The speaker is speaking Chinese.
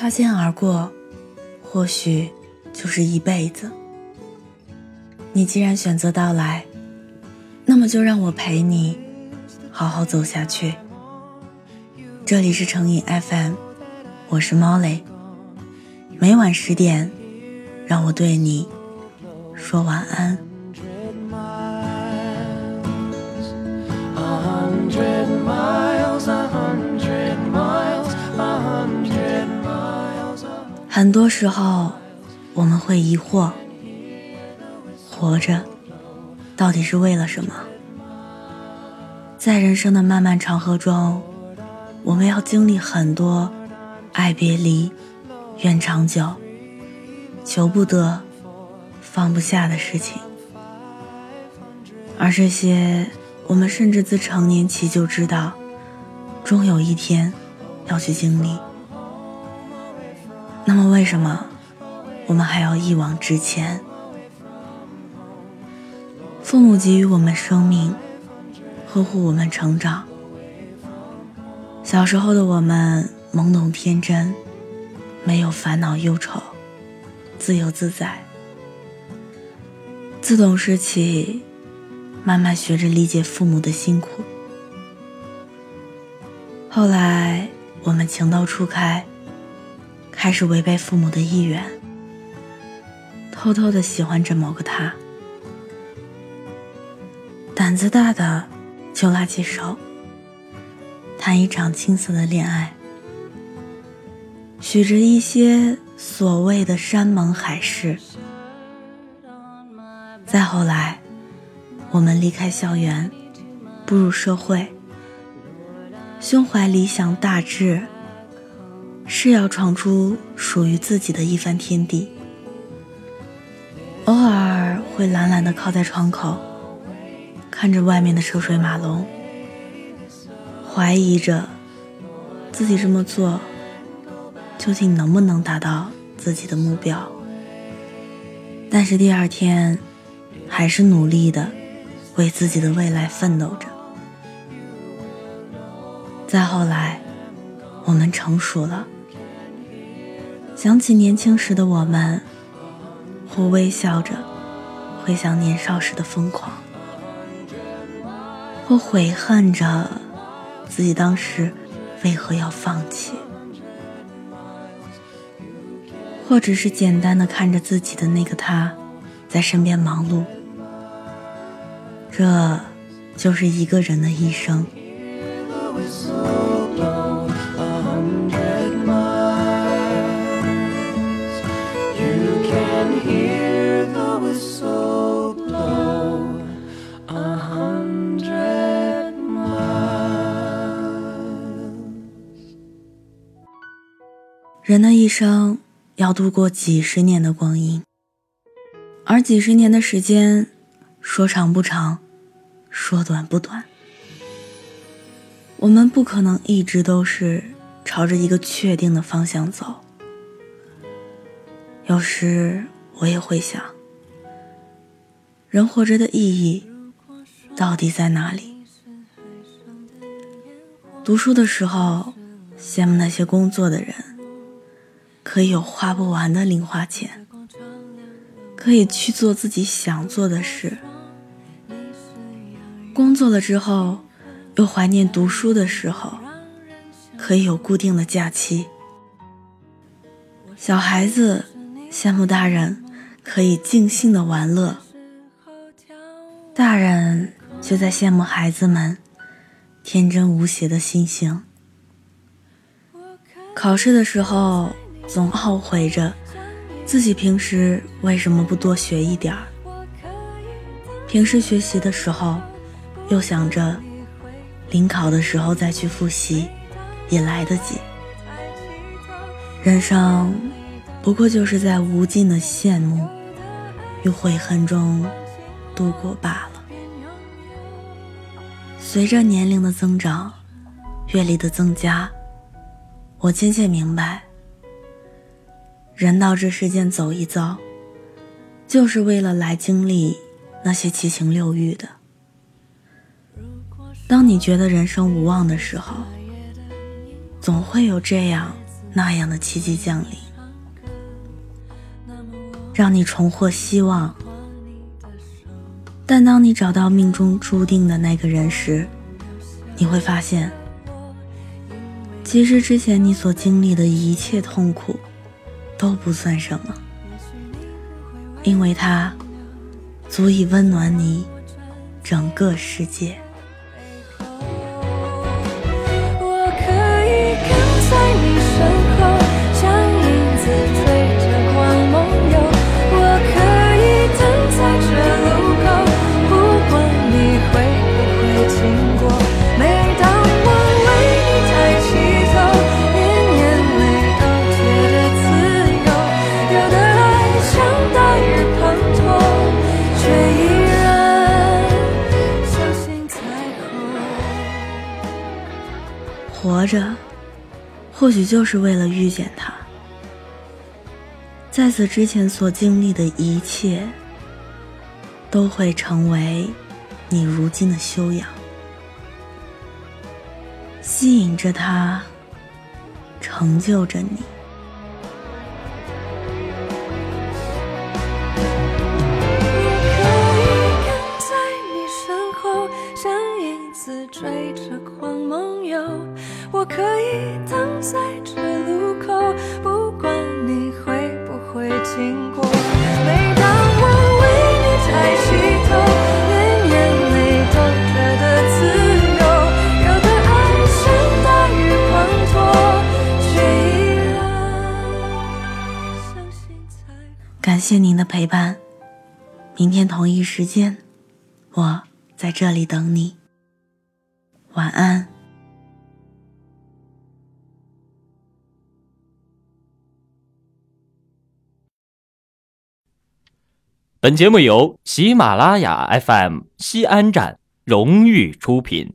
擦肩而过，或许就是一辈子。你既然选择到来，那么就让我陪你好好走下去。这里是成瘾 FM，我是猫雷。每晚十点，让我对你说晚安。很多时候，我们会疑惑：活着到底是为了什么？在人生的漫漫长河中，我们要经历很多爱别离、怨长久、求不得、放不下的事情，而这些，我们甚至自成年起就知道，终有一天要去经历。那么，为什么我们还要一往直前？父母给予我们生命，呵护我们成长。小时候的我们懵懂天真，没有烦恼忧愁，自由自在。自懂事起，慢慢学着理解父母的辛苦。后来，我们情窦初开。开始违背父母的意愿，偷偷的喜欢着某个他，胆子大的就拉起手，谈一场青涩的恋爱，许着一些所谓的山盟海誓。再后来，我们离开校园，步入社会，胸怀理想大志。是要闯出属于自己的一番天地。偶尔会懒懒地靠在窗口，看着外面的车水马龙，怀疑着自己这么做究竟能不能达到自己的目标。但是第二天，还是努力的为自己的未来奋斗着。再后来，我们成熟了。想起年轻时的我们，或微笑着回想年少时的疯狂，或悔恨着自己当时为何要放弃，或只是简单的看着自己的那个他，在身边忙碌。这就是一个人的一生。人的一生要度过几十年的光阴，而几十年的时间，说长不长，说短不短。我们不可能一直都是朝着一个确定的方向走。有时我也会想，人活着的意义到底在哪里？读书的时候，羡慕那些工作的人。可以有花不完的零花钱，可以去做自己想做的事。工作了之后，又怀念读书的时候，可以有固定的假期。小孩子羡慕大人可以尽兴的玩乐，大人却在羡慕孩子们天真无邪的心性。考试的时候。总懊悔着自己平时为什么不多学一点儿。平时学习的时候，又想着临考的时候再去复习，也来得及。人生不过就是在无尽的羡慕与悔恨中度过罢了。随着年龄的增长，阅历的增加，我渐渐明白。人到这世间走一遭，就是为了来经历那些七情六欲的。当你觉得人生无望的时候，总会有这样那样的奇迹降临，让你重获希望。但当你找到命中注定的那个人时，你会发现，其实之前你所经历的一切痛苦都不算什么，因为它足以温暖你整个世界。像大雨滂沱，却依然相信彩虹活着，或许就是为了遇见他。在此之前所经历的一切，都会成为你如今的修养，吸引着他，成就着你。可以等在这路口，不管你会不会经过。每当我为你抬起头，连眼泪都觉得自由。有的爱像大雨滂沱，却依然相信彩虹。感谢您的陪伴，明天同一时间，我在这里等你。晚安。本节目由喜马拉雅 FM 西安站荣誉出品。